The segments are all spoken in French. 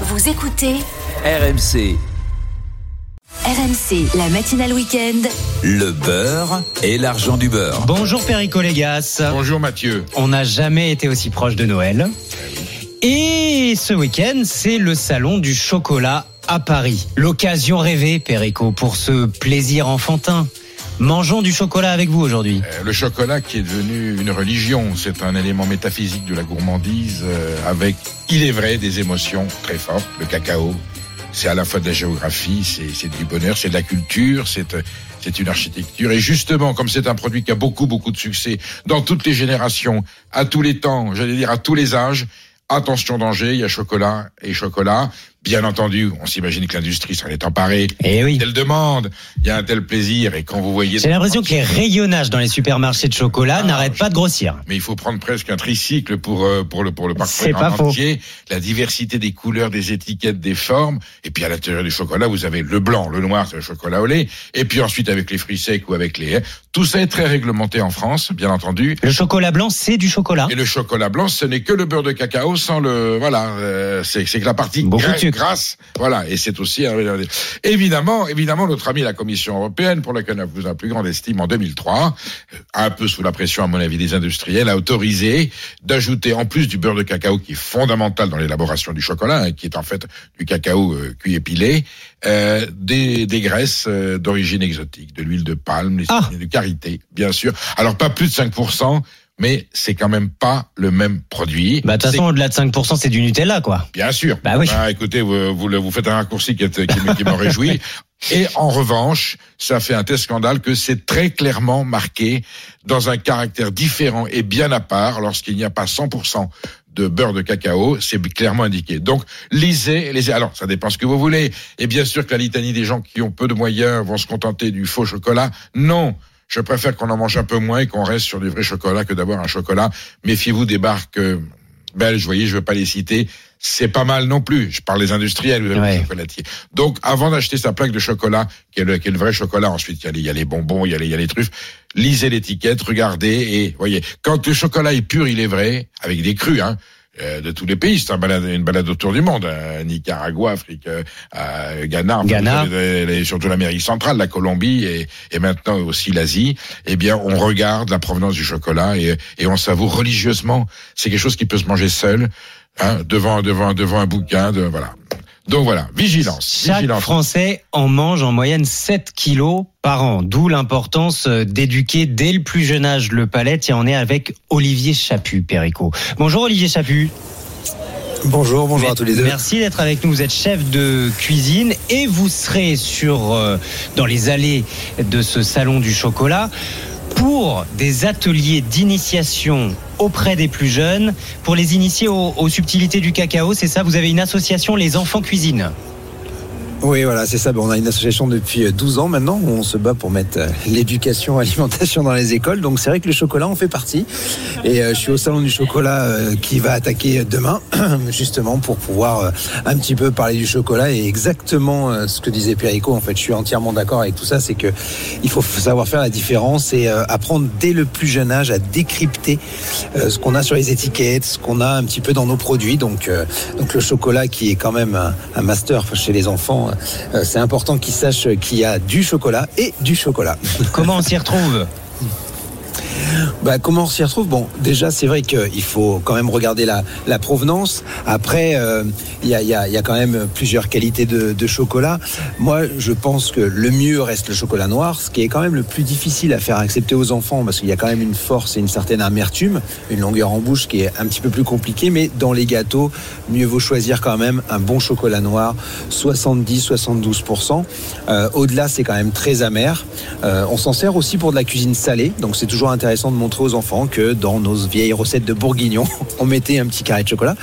Vous écoutez RMC, RMC, la matinale week-end. le beurre et l'argent du beurre. Bonjour Perico Légas. Bonjour Mathieu. On n'a jamais été aussi proche de Noël. Et ce week-end, c'est le salon du chocolat à Paris. L'occasion rêvée, Perico, pour ce plaisir enfantin. Mangeons du chocolat avec vous aujourd'hui. Euh, Le chocolat qui est devenu une religion, c'est un élément métaphysique de la gourmandise euh, avec, il est vrai, des émotions très fortes. Le cacao, c'est à la fois de la géographie, c'est du bonheur, c'est de la culture, c'est euh, c'est une architecture. Et justement, comme c'est un produit qui a beaucoup beaucoup de succès dans toutes les générations, à tous les temps, j'allais dire à tous les âges. Attention danger, il y a chocolat et chocolat. Bien entendu, on s'imagine que l'industrie s'en est emparée. Eh oui. Elle demande, il y a un tel plaisir, et quand vous voyez... J'ai l'impression que les rayonnages dans les supermarchés de chocolat Ah, n'arrêtent pas de grossir. mais il faut prendre presque un tricycle pour euh, pour le pour le pas en faux. entier. La diversité des couleurs, des étiquettes, des formes, et puis à l'intérieur du chocolat, vous avez le blanc, le noir, c'est le chocolat au lait, et puis ensuite avec les fruits secs ou avec les tout ça est très réglementé en France, bien entendu. Le chocolat blanc, c'est du chocolat. Et le chocolat blanc, ce n'est que le beurre de cacao sans le voilà, euh, c'est que la partie gra- grasse, voilà, et c'est aussi euh, évidemment évidemment notre ami la Commission européenne pour laquelle nous avons la plus grande estime en 2003, euh, un peu sous la pression à mon avis des industriels, a autorisé d'ajouter en plus du beurre de cacao qui est fondamental dans l'élaboration du chocolat, hein, qui est en fait du cacao euh, cuit et pilé, euh, des, des graisses euh, d'origine exotique, de l'huile de palme, des Ah. de karité, bien sûr. Alors pas plus de 5%, mais c'est quand même pas le même produit. Bah, de toute façon, au-delà de 5%, c'est du Nutella, quoi. Bien sûr. Bah oui. Ah, écoutez, vous, vous, vous faites un raccourci qui, est- qui, me- qui me réjouit. Et en revanche, ça fait un tel scandale que c'est très clairement marqué dans un caractère différent et bien à part lorsqu'il n'y a pas 100% de beurre de cacao, c'est clairement indiqué. Donc, lisez, lisez. Alors, ça dépend ce que vous voulez. Et bien sûr que la litanie des gens qui ont peu de moyens vont se contenter du faux chocolat. Non. Je préfère qu'on en mange un peu moins et qu'on reste sur du vrai chocolat que d'avoir un chocolat. Méfiez-vous des marques euh, belges, vous voyez, je veux pas les citer. C'est pas mal non plus. Je parle des industriels, vous avez chocolatiers. Donc, avant d'acheter sa plaque de chocolat, qui est le, qui est le vrai chocolat, ensuite il y, a les, il y a les bonbons, il y a les, il y a les truffes. Lisez l'étiquette, regardez et voyez. Quand le chocolat est pur, il est vrai, avec des crus, hein. Euh, de tous les pays, c'est un balade, une balade autour du monde, euh, Nicaragua, Afrique, euh, euh, Ghana, Ghana. les- les- surtout l'Amérique centrale, la Colombie et, et maintenant aussi l'Asie. Eh bien, on regarde la provenance du chocolat et, et on savoure religieusement. C'est quelque chose qui peut se manger seul, hein, devant devant devant un bouquin, de voilà. Donc voilà, vigilance, Chaque vigilance. Français en mange en moyenne 7 kilos par an. D'où l'importance euh, d'éduquer dès le plus jeune âge le palais. Tiens, on est avec Olivier Chaput, Perico. Bonjour Olivier Chaput. Bonjour, bonjour à tous les deux. Merci d'être avec nous. Vous êtes chef de cuisine et vous serez sur euh, dans les allées de ce salon du chocolat pour des ateliers d'initiation auprès des plus jeunes, pour les initier aux, subtilités du cacao. C'est ça Vous avez une association, les enfants cuisine. Oui, voilà, c'est ça. On a une association depuis euh, 12 ans maintenant où on se bat pour mettre euh, l'éducation, l'alimentation dans les écoles. Donc c'est vrai que le chocolat en fait partie. Et euh, je suis au salon du chocolat euh, qui va attaquer demain, justement pour pouvoir euh, un petit peu parler du chocolat et exactement euh, ce que disait Perico. En fait, je suis entièrement d'accord avec tout ça. C'est que il faut savoir faire la différence et euh, apprendre dès le plus jeune âge à décrypter euh, ce qu'on a sur les étiquettes, ce qu'on a un petit peu dans nos produits. Donc, euh, le chocolat qui est quand même un master chez les enfants, euh, c'est important qu'ils sachent qu'il y a du chocolat et du chocolat. Comment on s'y retrouve? Bah, comment on s'y retrouve? Bon, déjà, c'est vrai qu'il faut quand même regarder la, provenance. Après, euh, il y, a, quand même plusieurs qualités de, de chocolat. Moi, je pense que le mieux reste le chocolat noir, ce qui est quand même le plus difficile à faire accepter aux enfants, parce qu'il y a quand même une force et une certaine amertume, une longueur en bouche qui est un petit peu plus compliquée, mais dans les gâteaux, mieux vaut choisir quand même un bon chocolat noir, 70-72%. Euh, Au-delà, c'est quand même très amer. Euh, on s'en sert aussi pour de la cuisine salée, donc c'est toujours intéressant de montrer aux enfants que dans nos vieilles recettes de bourguignon, on mettait un petit carré de chocolat.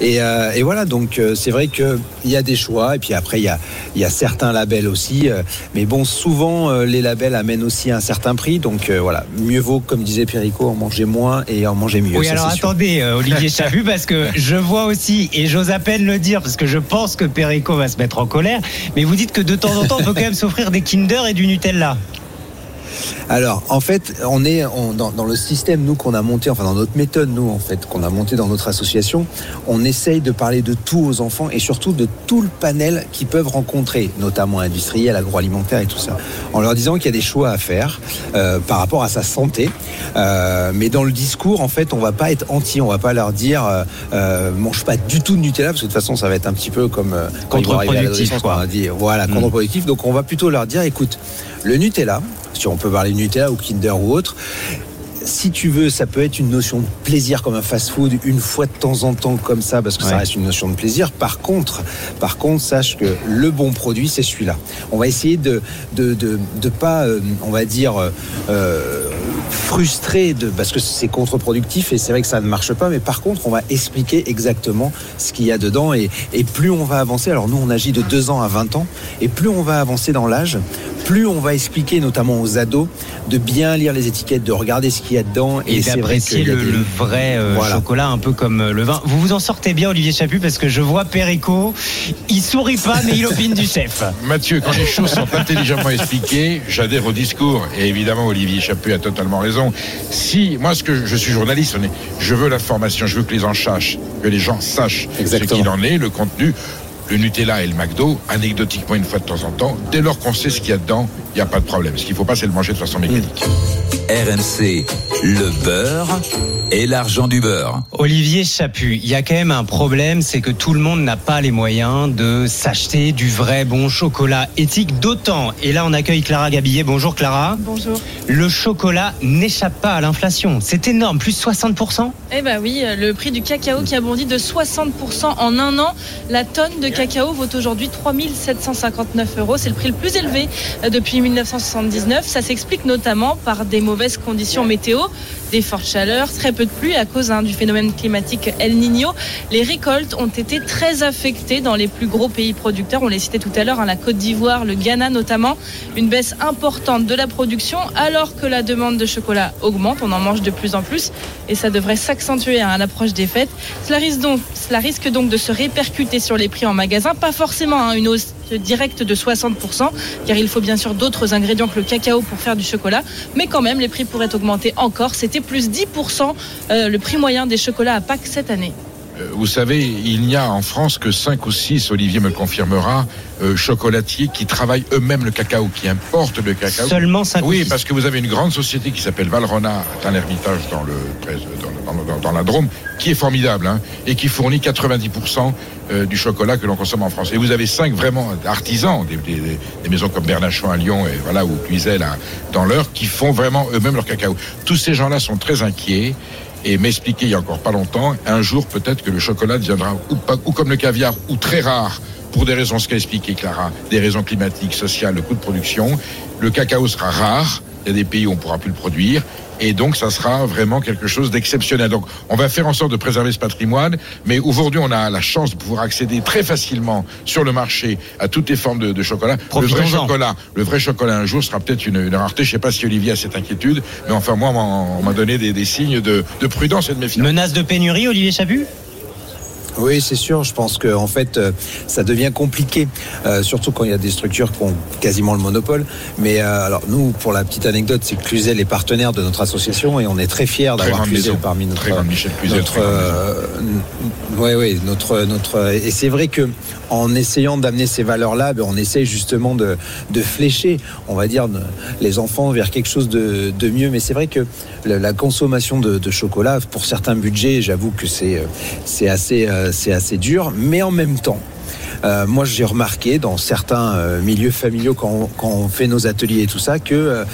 Et, euh, et voilà, donc euh, c'est vrai qu'il y a des choix, et puis après il y a, il y a certains labels aussi, euh, mais bon, souvent les labels amènent aussi un certain prix, donc euh, voilà, mieux vaut, comme disait Perico, en manger moins et en manger mieux. Oui, ça, alors sûr. attendez, Olivier Chaput, parce que je vois aussi, et j'ose à peine le dire, parce que je pense que Perico va se mettre en colère, mais vous dites que de temps en temps, on peut quand même s'offrir des Kinder et du Nutella. Alors, en fait, on est on- dans, dans le système, nous, qu'on a monté, enfin, dans notre méthode, nous, en fait, qu'on a monté dans notre association, on essaye de parler de tout aux enfants et surtout de tout le panel qu'ils peuvent rencontrer, notamment industriel, agroalimentaire et tout ça, en leur disant qu'il y a des choix à faire euh, par rapport à sa santé. Euh, mais dans le discours, en fait, on va pas être anti, on va pas leur dire euh, mange pas du tout de Nutella, parce que de toute façon, ça va être un petit peu comme quand à l'adolescence, quoi. on va dire, voilà, Mm. contre-productif. Donc, on va plutôt leur dire, écoute, le Nutella, on peut parler de Nutella ou Kinder ou autre, si tu veux, ça peut être une notion de plaisir comme un fast-food une fois de temps en temps comme ça, parce que ça reste une notion de plaisir. Par contre, par contre, sache que le bon produit, c'est celui-là. On va essayer de de de, de pas, euh, on va dire. euh, euh, frustré de parce que c'est contre-productif et c'est vrai que ça ne marche pas mais par contre on va expliquer exactement ce qu'il y a dedans et, et plus on va avancer alors nous on agit de 2 ans à 20 ans et plus on va avancer dans l'âge plus on va expliquer notamment aux ados de bien lire les étiquettes de regarder ce qu'il y a dedans Et, vrai d'apprécier le, des- le vrai euh, Voilà. chocolat, un peu comme euh, le vin. Vous vous en sortez bien, Olivier Chaput, parce que je vois Perico, il sourit pas, mais il opine du chef. Mathieu, quand les choses sont intelligemment expliquées, j'adhère au discours. Et évidemment, Olivier Chaput a totalement raison. Si, moi, ce que je, suis journaliste, on est- je veux l'information, je veux que les gens sachent, que les gens sachent Exactement. ce qu'il en est, le contenu. Le Nutella et le McDo, anecdotiquement une fois de temps en temps, dès lors qu'on sait ce qu'il y a dedans, il n'y a pas de problème. Ce qu'il ne faut pas, c'est le manger de façon mécanique. RMC, le beurre et l'argent du beurre. Olivier Chaput, il y a quand même un problème, c'est que tout le monde n'a pas les moyens de s'acheter du vrai bon chocolat éthique, d'autant, et là on accueille Clara Gabillet. Bonjour Clara. Bonjour. Le chocolat n'échappe pas à l'inflation. C'est énorme, plus 60%. Eh ben oui, le prix du cacao qui a bondi de 60% en un an. La tonne de cacao vaut aujourd'hui 3759 euros. C'est le prix le plus élevé euh, depuis 1979. Ça s'explique notamment par des conditions météo, des fortes chaleurs, très peu de pluie à cause hein, du phénomène climatique El Niño. Les récoltes ont été très affectées dans les plus gros pays producteurs. On les citait tout à l'heure, hein, la Côte d'Ivoire, le Ghana notamment. Une baisse importante de la production alors que la demande de chocolat augmente. On en mange de plus en plus et ça devrait s'accentuer hein, à l'approche des fêtes. Cela risque, donc, cela risque donc de se répercuter sur les prix en magasin. Pas forcément une hausse directe de 60%, car il faut bien sûr d'autres ingrédients que le cacao pour faire du chocolat, mais quand même les prix pourraient augmenter encore. C'était plus 10% euh, le prix moyen des chocolats à Pâques cette année. Euh, Vous savez, il n'y a en France que 5 ou 6, Olivier me le confirmera, euh, chocolatiers qui travaillent eux-mêmes le cacao, qui importent le cacao. Seulement 5 Oui, parce que vous avez une grande société qui s'appelle Valrhona, c'est un ermitage dans, le, dans, dans- dans- dans la Drôme, qui est formidable hein, et qui fournit 90% euh, du chocolat que l'on consomme en France. Et vous avez cinq vraiment artisans, des, des- des maisons comme Bernachon à Lyon et voilà ou Puisel à- dans l'heure, qui font vraiment eux-mêmes leur cacao. Tous ces gens-là sont très inquiets et m'expliquer il y a encore pas longtemps, un jour peut-être que le chocolat deviendra ou, pas, ou comme le caviar ou très rare pour des raisons, ce qu'a expliqué Clara, des raisons climatiques, sociales, le coût de production. Le cacao sera rare, il y a des pays où on ne pourra plus le produire, et donc ça sera vraiment quelque chose d'exceptionnel. Donc on va faire en sorte de préserver ce patrimoine, mais aujourd'hui on a la chance de pouvoir accéder très facilement sur le marché à toutes les formes de, de chocolat. Le vrai chocolat, le vrai chocolat un jour sera peut-être une, une rareté. Je ne sais pas si Olivier a cette inquiétude, mais enfin moi on m'a- on m'a donné des, des signes de, de prudence et de méfiance. Menace de pénurie, Olivier Chaput Oui, c'est sûr. Je pense que en fait, euh, ça devient compliqué, euh, surtout quand il y a des structures qui ont quasiment le monopole. Mais euh, alors nous, pour la petite anecdote, c'est que Cluzel est partenaire de notre association et on est très fiers d'avoir Cluzel parmi notre Très Michel Cluzel, notre très grande maison. euh, ouais, ouais, notre notre. Et c'est vrai que en essayant d'amener ces valeurs-là, ben, on essaye justement de de flécher, on va dire, les enfants vers quelque chose de, de mieux. Mais c'est vrai que la, la consommation de, de chocolat, pour certains budgets, j'avoue que c'est c'est assez c'est assez dur, mais en même temps. euh, moi, j'ai remarqué dans certains euh, milieux familiaux, quand on, fait nos ateliers et tout ça, que euh,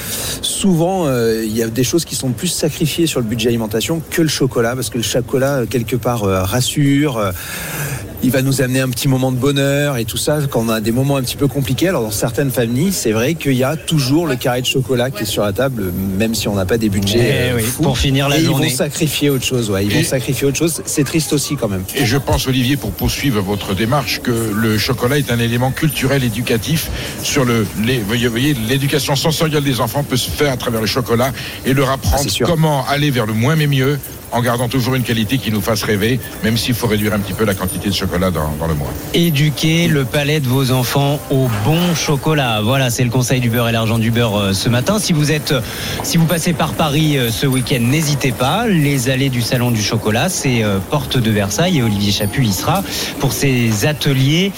souvent, il y a des choses qui sont plus sacrifiées sur le budget alimentation que le chocolat, parce que le chocolat, quelque part, rassure. Il va nous amener un petit moment de bonheur et tout ça quand on a des moments un petit peu compliqués. Alors dans certaines familles, c'est vrai qu'il y a toujours le carré de chocolat qui est sur la table, même si on n'a pas des budgets Eh euh, oui, fous. pour finir la et journée. Ils vont sacrifier autre chose. Ouais, ils vont Et- sacrifier autre chose. C'est triste aussi quand même. Et je pense, Olivier, pour poursuivre votre démarche, que le chocolat est un élément culturel éducatif sur le, les, voyez, voyez, l'éducation sensorielle des enfants peut se faire à travers le chocolat et leur Ah, apprendre comment aller vers le moins mais mieux en gardant toujours une qualité qui nous fasse rêver, même s'il faut réduire un petit peu la quantité de chocolat dans, le mois. Éduquer le palais de vos enfants au bon chocolat. Voilà, c'est le conseil du beurre et l'argent du beurre euh, ce matin. Si vous êtes, si vous passez par Paris euh, ce week-end, n'hésitez pas. Les allées du salon du chocolat, c'est euh, porte de Versailles et Olivier Chaput y sera pour ses ateliers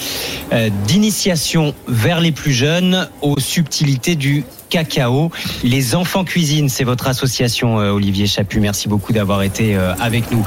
euh, d'initiation vers les plus jeunes aux subtilités du cacao. Les enfants cuisine, c'est votre association, euh, Olivier Chaput. Merci beaucoup d'avoir été euh, avec nous.